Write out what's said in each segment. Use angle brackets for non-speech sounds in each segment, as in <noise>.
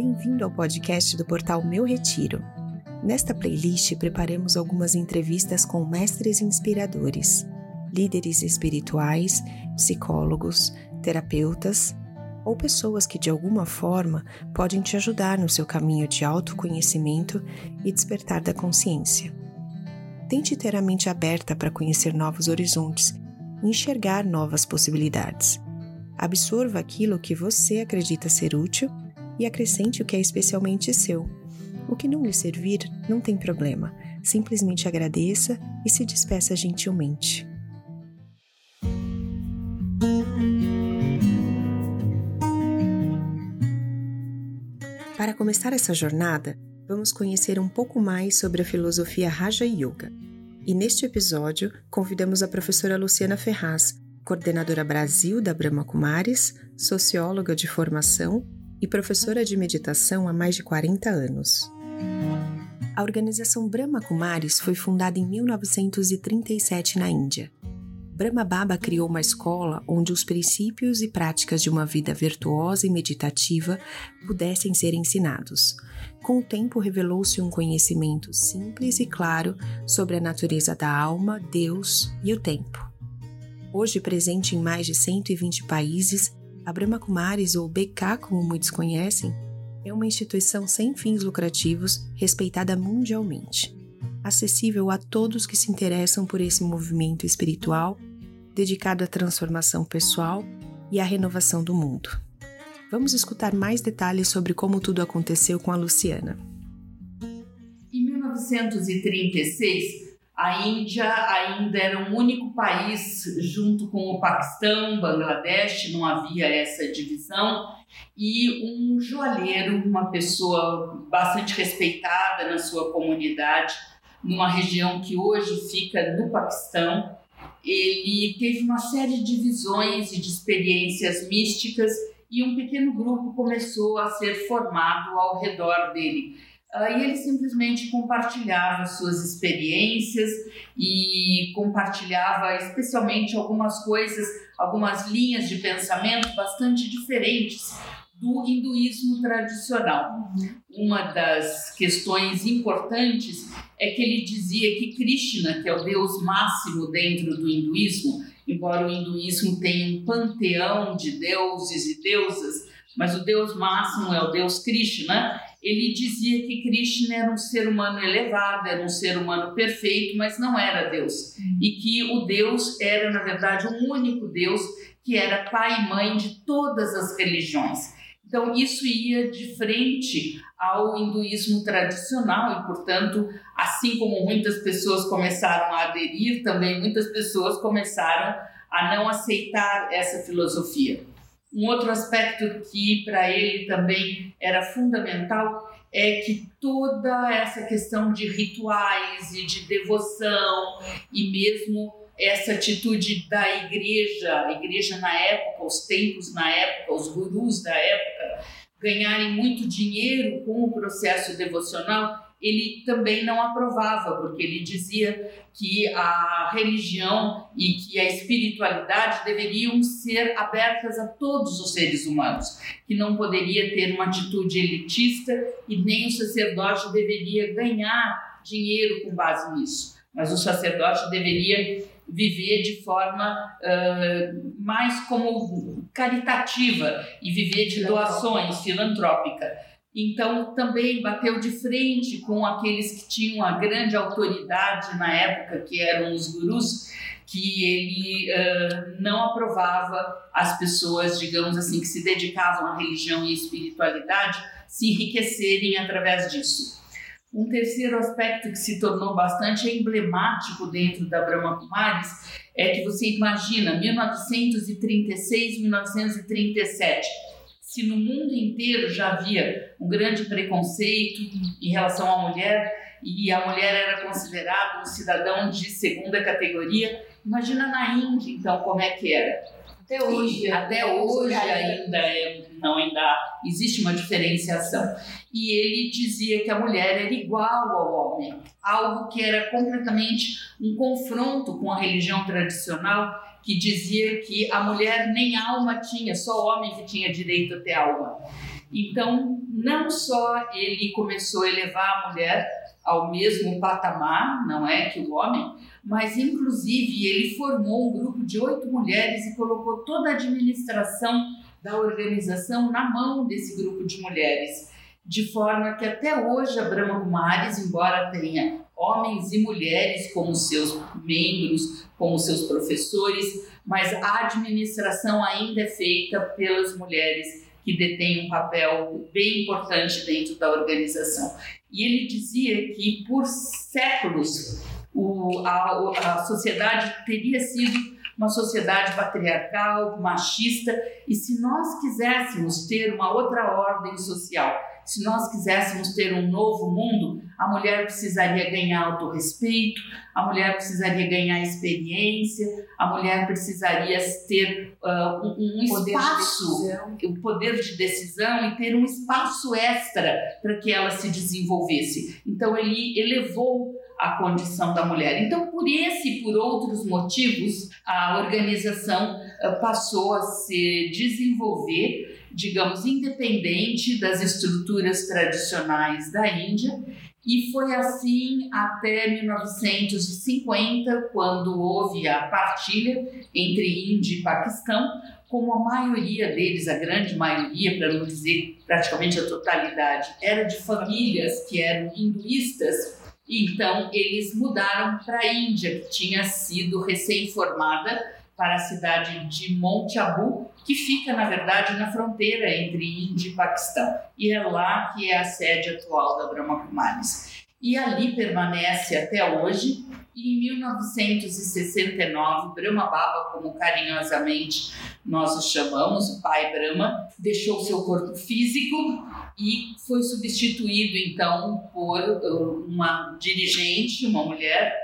Bem-vindo ao podcast do portal Meu Retiro. Nesta playlist preparamos algumas entrevistas com mestres inspiradores, líderes espirituais, psicólogos, terapeutas ou pessoas que de alguma forma podem te ajudar no seu caminho de autoconhecimento e despertar da consciência. Tente ter a mente aberta para conhecer novos horizontes e enxergar novas possibilidades. Absorva aquilo que você acredita ser útil e acrescente o que é especialmente seu. O que não lhe servir, não tem problema. Simplesmente agradeça e se despeça gentilmente. Para começar essa jornada, vamos conhecer um pouco mais sobre a filosofia Raja Yoga. E neste episódio, convidamos a professora Luciana Ferraz, coordenadora Brasil da Brahma Kumaris, socióloga de formação e professora de meditação há mais de 40 anos. A organização Brahma Kumaris foi fundada em 1937 na Índia Brahma Baba criou uma escola onde os princípios e práticas de uma vida virtuosa e meditativa pudessem ser ensinados. Com o tempo, revelou-se um conhecimento simples e claro sobre a natureza da alma, Deus e o tempo. Hoje presente em mais de 120 países, a Brahma Kumaris, ou BK como muitos conhecem, é uma instituição sem fins lucrativos respeitada mundialmente acessível a todos que se interessam por esse movimento espiritual dedicado à transformação pessoal e à renovação do mundo. Vamos escutar mais detalhes sobre como tudo aconteceu com a Luciana. Em 1936, a Índia ainda era um único país junto com o Paquistão, Bangladesh, não havia essa divisão, e um joalheiro, uma pessoa bastante respeitada na sua comunidade, numa região que hoje fica no Paquistão, ele teve uma série de visões e de experiências místicas e um pequeno grupo começou a ser formado ao redor dele. Uh, e ele simplesmente compartilhava suas experiências e compartilhava especialmente algumas coisas, algumas linhas de pensamento bastante diferentes do hinduísmo tradicional. Uma das questões importantes é que ele dizia que Krishna, que é o deus máximo dentro do hinduísmo, embora o hinduísmo tenha um panteão de deuses e deusas, mas o deus máximo é o deus Krishna, ele dizia que Krishna era um ser humano elevado, era um ser humano perfeito, mas não era Deus. E que o Deus era, na verdade, um único Deus que era pai e mãe de todas as religiões. Então, isso ia de frente ao hinduísmo tradicional e, portanto, assim como muitas pessoas começaram a aderir, também muitas pessoas começaram a não aceitar essa filosofia. Um outro aspecto que para ele também era fundamental é que toda essa questão de rituais e de devoção e mesmo essa atitude da igreja, a igreja na época, os tempos na época, os gurus da época, ganharem muito dinheiro com o processo devocional, ele também não aprovava, porque ele dizia que a religião e que a espiritualidade deveriam ser abertas a todos os seres humanos, que não poderia ter uma atitude elitista e nem o sacerdote deveria ganhar dinheiro com base nisso, mas o sacerdote deveria viver de forma uh, mais como caritativa e viver de doações filantrópica. Então também bateu de frente com aqueles que tinham a grande autoridade na época, que eram os gurus, que ele uh, não aprovava as pessoas, digamos assim, que se dedicavam à religião e espiritualidade se enriquecerem através disso. Um terceiro aspecto que se tornou bastante emblemático dentro da Brahma Kumaris é que você imagina 1936, 1937, se no mundo inteiro já havia um grande preconceito em relação à mulher e a mulher era considerada um cidadão de segunda categoria, imagina na Índia então como é que era. Até hoje. Até hoje ainda é, não ainda existe uma diferenciação e ele dizia que a mulher era igual ao homem, algo que era completamente um confronto com a religião tradicional que dizia que a mulher nem alma tinha, só o homem que tinha direito a ter alma. Então, não só ele começou a elevar a mulher ao mesmo patamar, não é, que o homem, mas inclusive ele formou um grupo de oito mulheres e colocou toda a administração da organização na mão desse grupo de mulheres, de forma que até hoje a Brahma Kumaris, embora tenha homens e mulheres como seus membros, como seus professores, mas a administração ainda é feita pelas mulheres que detêm um papel bem importante dentro da organização. E ele dizia que por séculos o, a, a sociedade teria sido uma sociedade patriarcal, machista, e se nós quiséssemos ter uma outra ordem social, se nós quiséssemos ter um novo mundo, a mulher precisaria ganhar autorrespeito, a mulher precisaria ganhar experiência, a mulher precisaria ter uh, um, um poder espaço, o poder de decisão e ter um espaço extra para que ela se desenvolvesse. Então ele elevou a condição da mulher. Então, por esse e por outros motivos, a organização uh, passou a se desenvolver digamos, independente das estruturas tradicionais da Índia. E foi assim até 1950, quando houve a partilha entre Índia e Paquistão, como a maioria deles, a grande maioria, para não dizer praticamente a totalidade, era de famílias que eram hinduístas, então eles mudaram para a Índia, que tinha sido recém-formada para a cidade de Monte Abu, que fica, na verdade, na fronteira entre Índia e Paquistão. E é lá que é a sede atual da Brahma Kumaris. E ali permanece até hoje. E em 1969, Brahma Baba, como carinhosamente nós o chamamos, o pai Brahma, deixou seu corpo físico e foi substituído então por uh, uma dirigente, uma mulher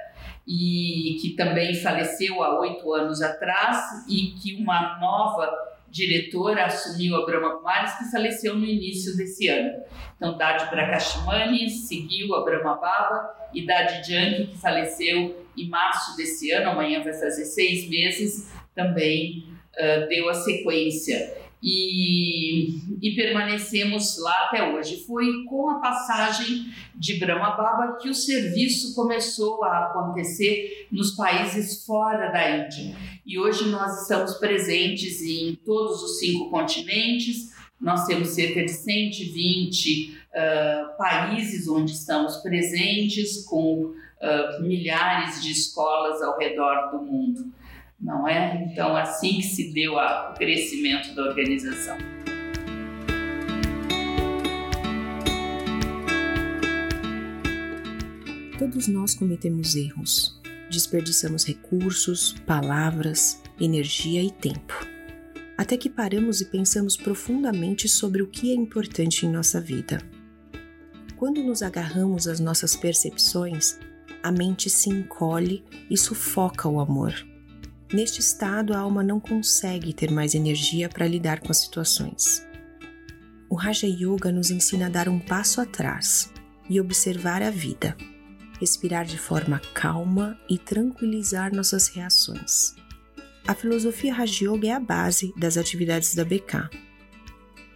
e que também faleceu há oito anos atrás e que uma nova diretora assumiu a Brahma Kumaris, que faleceu no início desse ano. Então, Dadi Prakashmani seguiu a Brahma Baba e Dadi Janki, que faleceu em março desse ano, amanhã vai fazer seis meses, também uh, deu a sequência e, e, permanecemos lá até hoje. Foi com a passagem de Brahma Baba que o serviço começou a acontecer nos países fora da Índia. E hoje nós estamos presentes em todos os cinco continentes, nós temos cerca de 120 uh, países onde estamos presentes, com uh, milhares de escolas ao redor do mundo não é? Então, assim que se deu o crescimento da organização. Todos nós cometemos erros, desperdiçamos recursos, palavras, energia e tempo. Até que paramos e pensamos profundamente sobre o que é importante em nossa vida. Quando nos agarramos às nossas percepções, a mente se encolhe e sufoca o amor Neste estado, a alma não consegue ter mais energia para lidar com as situações. O Raja Yoga nos ensina a dar um passo atrás e observar a vida, respirar de forma calma e tranquilizar nossas reações. A filosofia Raja Yoga é a base das atividades da BK.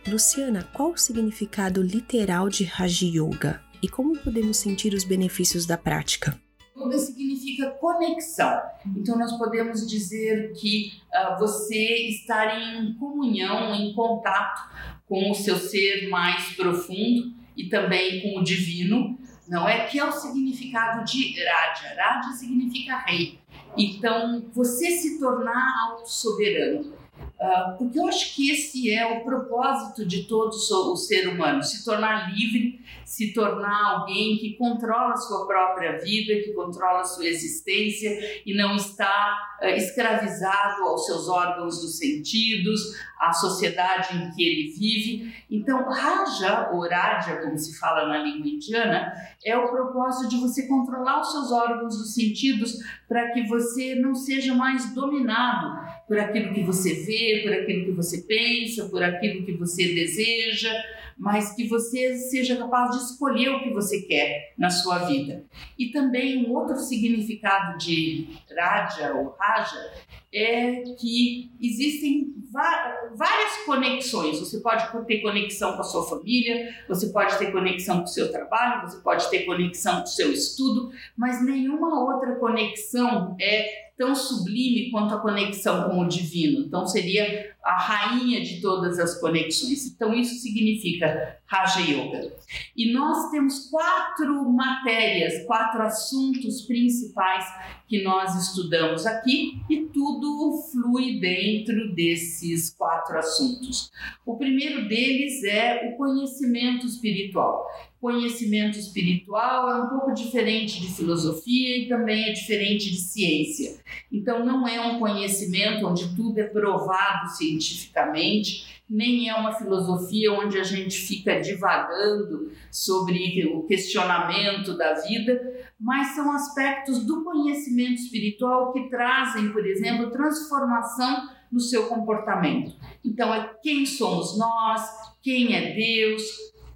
Luciana, qual o significado literal de Raja Yoga e como podemos sentir os benefícios da prática? Yoga significa conexão. Então, nós podemos dizer que uh, você estar em comunhão, em contato com o seu ser mais profundo e também com o divino, não é? Que é o significado de Raja. Raja significa rei. Então, você se tornar auto-soberano. Uh, porque eu acho que esse é o propósito de todo o ser humano: se tornar livre, se tornar alguém que controla a sua própria vida, que controla a sua existência e não está uh, escravizado aos seus órgãos dos sentidos, à sociedade em que ele vive. Então, Raja, ou Raja, como se fala na língua indiana, é o propósito de você controlar os seus órgãos dos sentidos para que você não seja mais dominado por aquilo que você vê, por aquilo que você pensa, por aquilo que você deseja, mas que você seja capaz de escolher o que você quer na sua vida. E também um outro significado de Raja ou Raja é que existem várias conexões. Você pode ter conexão com a sua família, você pode ter conexão com o seu trabalho, você pode ter conexão com o seu estudo, mas nenhuma outra conexão é tão sublime quanto a conexão com o divino. Então, seria a rainha de todas as conexões. Então, isso significa Raja Yoga. E nós temos quatro matérias, quatro assuntos principais que nós estudamos aqui e tudo flui dentro desses quatro assuntos. O primeiro deles é o conhecimento espiritual. Conhecimento espiritual é um pouco diferente de filosofia e também é diferente de ciência. Então, não é um conhecimento onde tudo é provado cientificamente, nem é uma filosofia onde a gente divagando sobre o questionamento da vida, mas são aspectos do conhecimento espiritual que trazem, por exemplo, transformação no seu comportamento. Então, é quem somos nós, quem é Deus,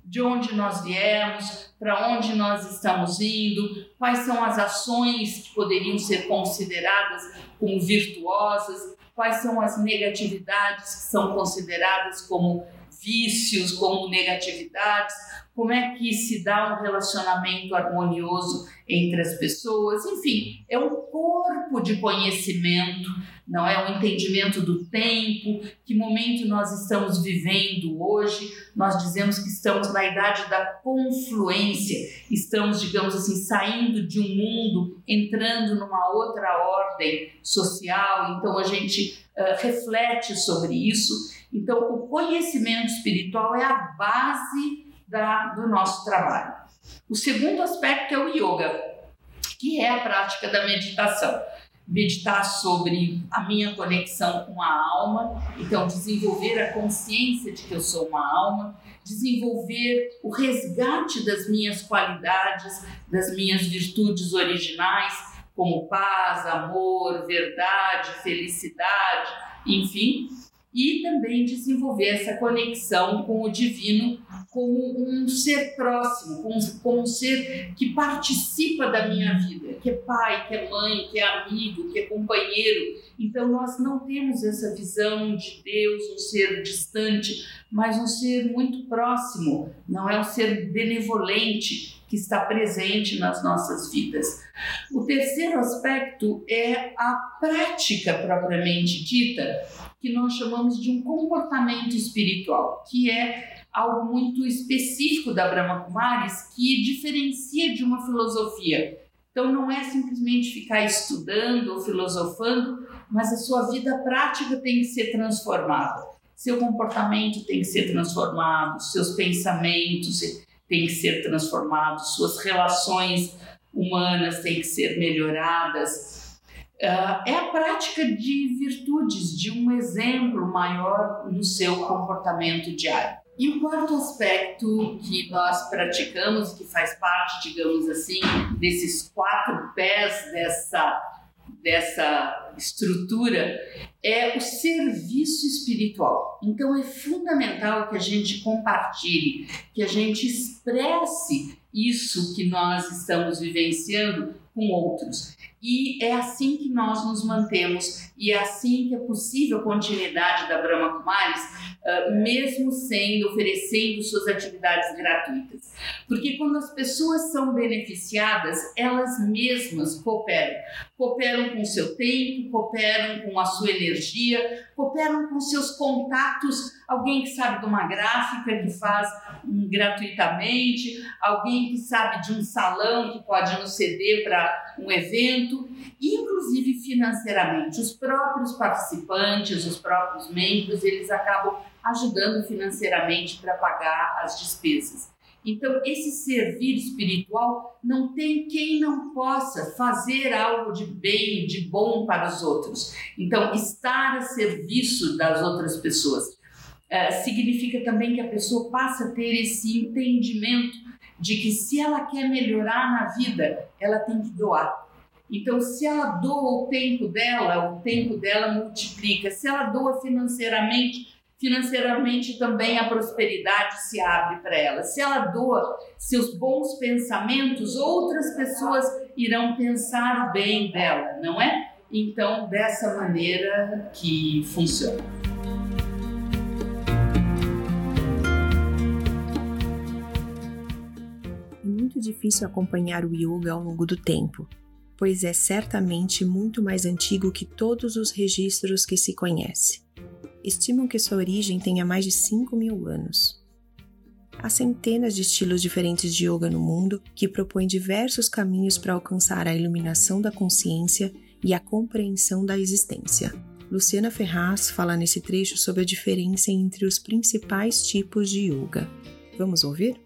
de onde nós viemos, para onde nós estamos indo, quais são as ações que poderiam ser consideradas como virtuosas, quais são as negatividades que são consideradas como vícios, como negatividades, como é que se dá um relacionamento harmonioso entre as pessoas, enfim, é um corpo de conhecimento, não é um entendimento do tempo, que momento nós estamos vivendo hoje. Nós dizemos que estamos na idade da confluência, estamos, digamos assim, saindo de um mundo, entrando numa outra ordem social, então a gente uh, reflete sobre isso. Então, o conhecimento espiritual é a base da, do nosso trabalho. O segundo aspecto é o yoga, que é a prática da meditação. Meditar sobre a minha conexão com a alma, então desenvolver a consciência de que eu sou uma alma, desenvolver o resgate das minhas qualidades, das minhas virtudes originais, como paz, amor, verdade, felicidade, enfim, e também desenvolver essa conexão com o divino como um ser próximo, como, um ser que participa da minha vida, que é pai, que é mãe, que é amigo, que é companheiro. Então nós não temos essa visão de Deus, um ser distante, mas um ser muito próximo, não é um ser benevolente que está presente nas nossas vidas. O terceiro aspecto é a prática propriamente dita, que nós chamamos de um comportamento espiritual, que é algo muito específico da Brahma Kumaris que diferencia de uma filosofia. Então não é simplesmente ficar estudando ou filosofando, mas a sua vida prática tem que ser transformada. Seu comportamento tem que ser transformado, seus pensamentos têm que ser transformados, suas relações humanas têm que ser melhoradas. Uh, é a prática de virtudes, de um exemplo maior no seu comportamento diário. E o quarto aspecto que nós praticamos, que faz parte, digamos assim, desses quatro pés dessa, dessa estrutura, é o serviço espiritual. Então é fundamental que a gente compartilhe, que a gente expresse isso que nós estamos vivenciando com outros. E é assim que nós nos mantemos e é assim que é possível a continuidade da Brahma Kumaris, uh, mesmo sendo, oferecendo suas atividades gratuitas. Porque quando as pessoas são beneficiadas, elas mesmas cooperam. Cooperam com seu tempo, cooperam com a sua energia, cooperam com seus contatos. Alguém que sabe de uma gráfica que faz gratuitamente, alguém que sabe de um salão que pode nos ceder para um evento, inclusive financeiramente. Os próprios participantes, os próprios membros, eles acabam ajudando financeiramente para pagar as despesas. Então, esse servir espiritual não tem quem não possa fazer algo de bem, de bom para os outros. Então, estar a serviço das outras pessoas é, significa também que a pessoa passa a ter esse entendimento de que se ela quer melhorar na vida, ela tem que doar. Então, se ela doa o tempo dela, o tempo dela multiplica. Se ela doa financeiramente, financeiramente também a prosperidade se abre para ela. Se ela doa seus bons pensamentos, outras pessoas irão pensar o bem dela, não é? Então, dessa maneira que funciona. É muito difícil acompanhar o yoga ao longo do tempo, pois é certamente muito mais antigo que todos os registros que se conhece estimam que sua origem tenha mais de 5 mil anos. Há centenas de estilos diferentes de yoga no mundo que propõem diversos caminhos para alcançar a iluminação da consciência e a compreensão da existência. Luciana Ferraz fala nesse trecho sobre a diferença entre os principais tipos de yoga. Vamos ouvir?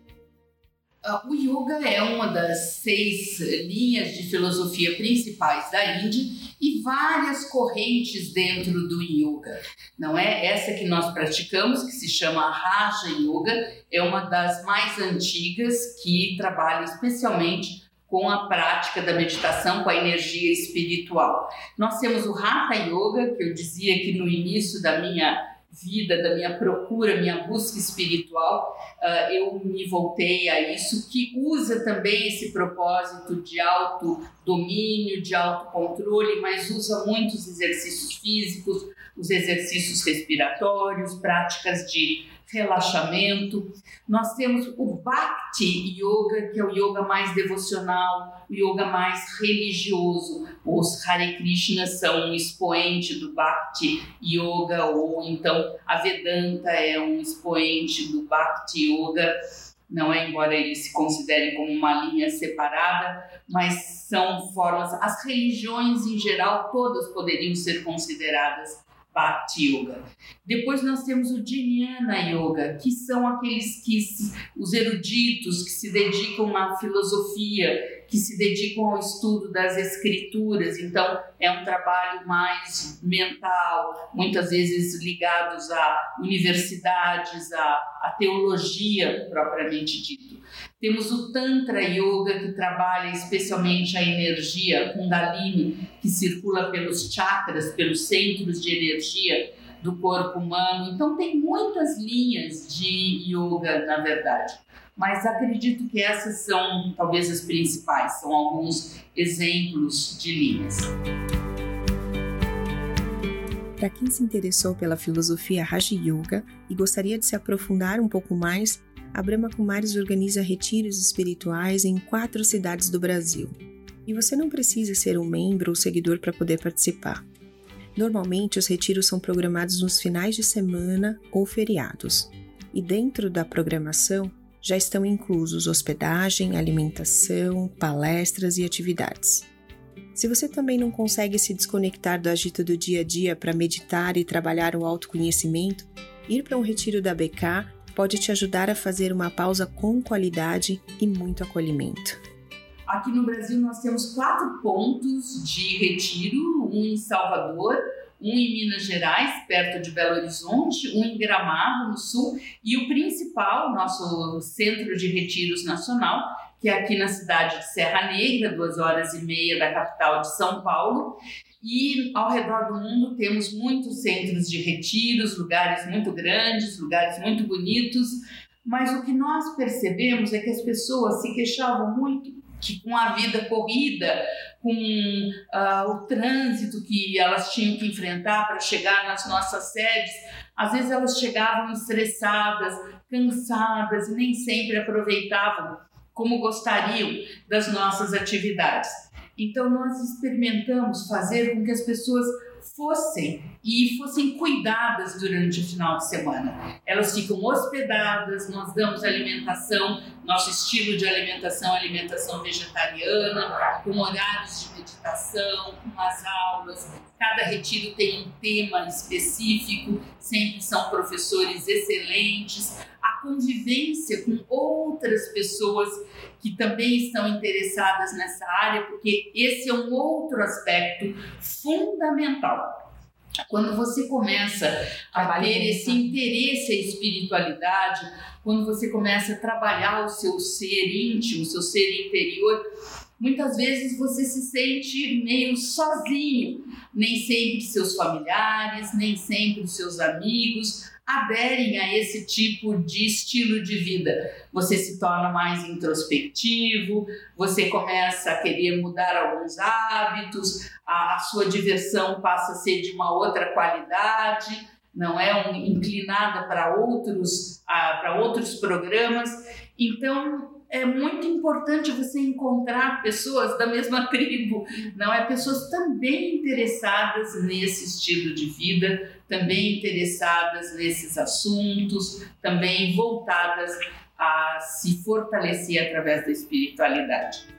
Uh, o yoga é uma das seis linhas de filosofia principais da Índia e várias correntes dentro do yoga. Não é essa que nós praticamos, que se chama Raja Yoga, é uma das mais antigas que trabalha especialmente com a prática da meditação, com a energia espiritual. Nós temos o Hatha Yoga, que eu dizia que no início da minha vida, da minha procura, minha busca espiritual, uh, eu me voltei a isso, que usa também esse propósito de autodomínio, de autocontrole, mas usa muitos exercícios físicos, os exercícios respiratórios, práticas de relaxamento. Nós temos o Bhakti Yoga, que é o yoga mais devocional, o yoga mais religioso. Os Hare Krishna são um expoente do Bhakti Yoga, ou então a Vedanta é um expoente do Bhakti Yoga. Não é, embora eles se considerem como uma linha separada, mas são formas. As religiões em geral todas poderiam ser consideradas Bhakti Yoga. Depois nós temos o Jnana Yoga, que são aqueles que os eruditos que se dedicam na filosofia, que se dedicam ao estudo das escrituras. Então é um trabalho mais mental, muitas vezes ligados a universidades, a, a teologia propriamente dito. Temos o Tantra Yoga, que trabalha especialmente a energia Kundalini, que circula pelos chakras, pelos centros de energia do corpo humano. Então, tem muitas linhas de yoga, na verdade. Mas acredito que essas são talvez as principais, são alguns exemplos de linhas. Para quem se interessou pela filosofia Raja Yoga e gostaria de se aprofundar um pouco mais, a Brahma Kumaris organiza retiros espirituais em quatro cidades do Brasil. E você não precisa ser um membro ou seguidor para poder participar. Normalmente, os retiros são programados nos finais de semana ou feriados. E dentro da programação já estão inclusos hospedagem, alimentação, palestras e atividades. Se você também não consegue se desconectar do agito do dia a dia para meditar e trabalhar o autoconhecimento, ir para um retiro da BK pode te ajudar a fazer uma pausa com qualidade e muito acolhimento. Aqui no Brasil nós temos quatro pontos de retiro, um em Salvador, um em Minas Gerais, perto de Belo Horizonte, um em Gramado, no sul, e o principal, nosso centro de retiros nacional, que é aqui na cidade de Serra Negra, duas horas e meia da capital de São Paulo, e ao redor do mundo temos muitos centros de retiros, lugares muito grandes, lugares muito bonitos, mas o que nós percebemos é que as pessoas se queixavam muito que com a vida corrida, com uh, o trânsito que elas tinham que enfrentar para chegar nas nossas sedes, às vezes elas chegavam estressadas, cansadas e nem sempre aproveitavam como gostariam das nossas atividades. Então, nós experimentamos fazer com que as pessoas fossem e fossem cuidadas durante o final de semana. Elas ficam hospedadas, nós damos alimentação, nosso estilo de alimentação alimentação vegetariana, com horários de meditação, com as aulas. Cada retiro tem um tema específico, sempre são professores excelentes convivência com outras pessoas que também estão interessadas nessa área, porque esse é um outro aspecto fundamental. Quando você começa a ter esse interesse em espiritualidade, quando você começa a trabalhar o seu ser íntimo, o seu ser interior, muitas vezes você se sente meio sozinho. Nem sempre seus familiares, nem sempre os seus amigos aderem a esse tipo de estilo de vida. Você se torna mais introspectivo, você começa a querer mudar alguns hábitos, a, sua diversão passa a ser de uma outra qualidade, não é um, inclinada para outros, para outros programas. Então, é muito importante você encontrar pessoas da mesma tribo, não é? Pessoas também interessadas nesse estilo de vida, também interessadas nesses assuntos, também voltadas a se fortalecer através da espiritualidade.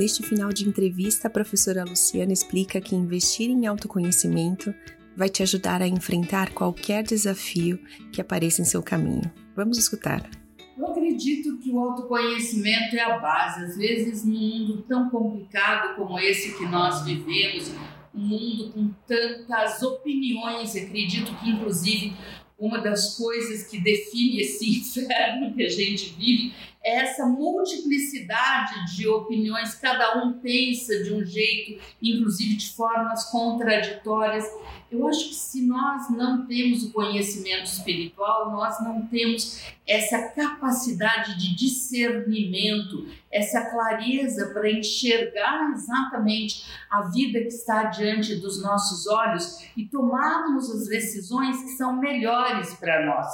Neste final de entrevista, a professora Luciana explica que investir em autoconhecimento vai te ajudar a enfrentar qualquer desafio que apareça em seu caminho. Vamos escutar. Eu acredito que o autoconhecimento é a base. Às vezes, num mundo tão complicado como esse que nós vivemos, um mundo com tantas opiniões, acredito que, inclusive, uma das coisas que define esse <laughs> inferno que a gente vive essa multiplicidade de opiniões, cada um pensa de um jeito, inclusive de formas contraditórias. Eu acho que se nós não temos o conhecimento espiritual, nós não temos essa capacidade de discernimento, essa clareza para enxergar exatamente a vida que está diante dos nossos olhos e tomarmos as decisões que são melhores para nós.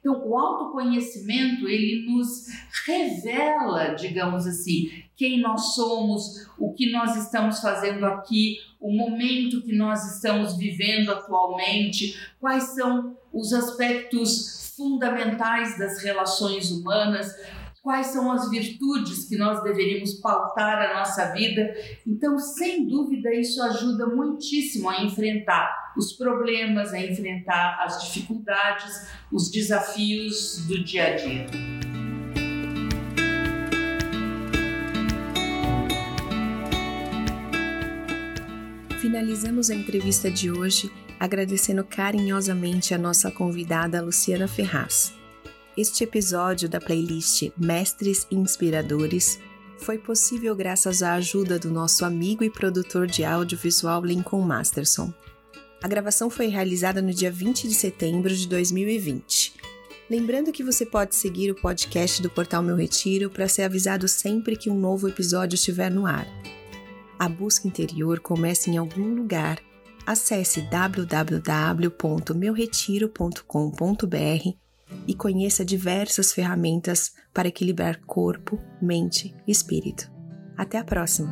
Então, o autoconhecimento, ele nos revela, digamos assim, quem nós somos, o que nós estamos fazendo aqui, o momento que nós estamos vivendo atualmente, quais são os aspectos fundamentais das relações humanas, quais são as virtudes que nós deveríamos pautar a nossa vida. Então, sem dúvida, isso ajuda muitíssimo a enfrentar os problemas, a enfrentar as dificuldades, os desafios do dia a dia. Finalizamos a entrevista de hoje agradecendo carinhosamente a nossa convidada Luciana Ferraz. Este episódio da playlist Mestres Inspiradores foi possível graças à ajuda do nosso amigo e produtor de audiovisual Lincoln Masterson. A gravação foi realizada no dia 20 de setembro de 2020. Lembrando que você pode seguir o podcast do Portal Meu Retiro para ser avisado sempre que um novo episódio estiver no ar a busca interior começa em algum lugar, acesse www.meuretiro.com.br e conheça diversas ferramentas para equilibrar corpo, mente e espírito. Até a próxima!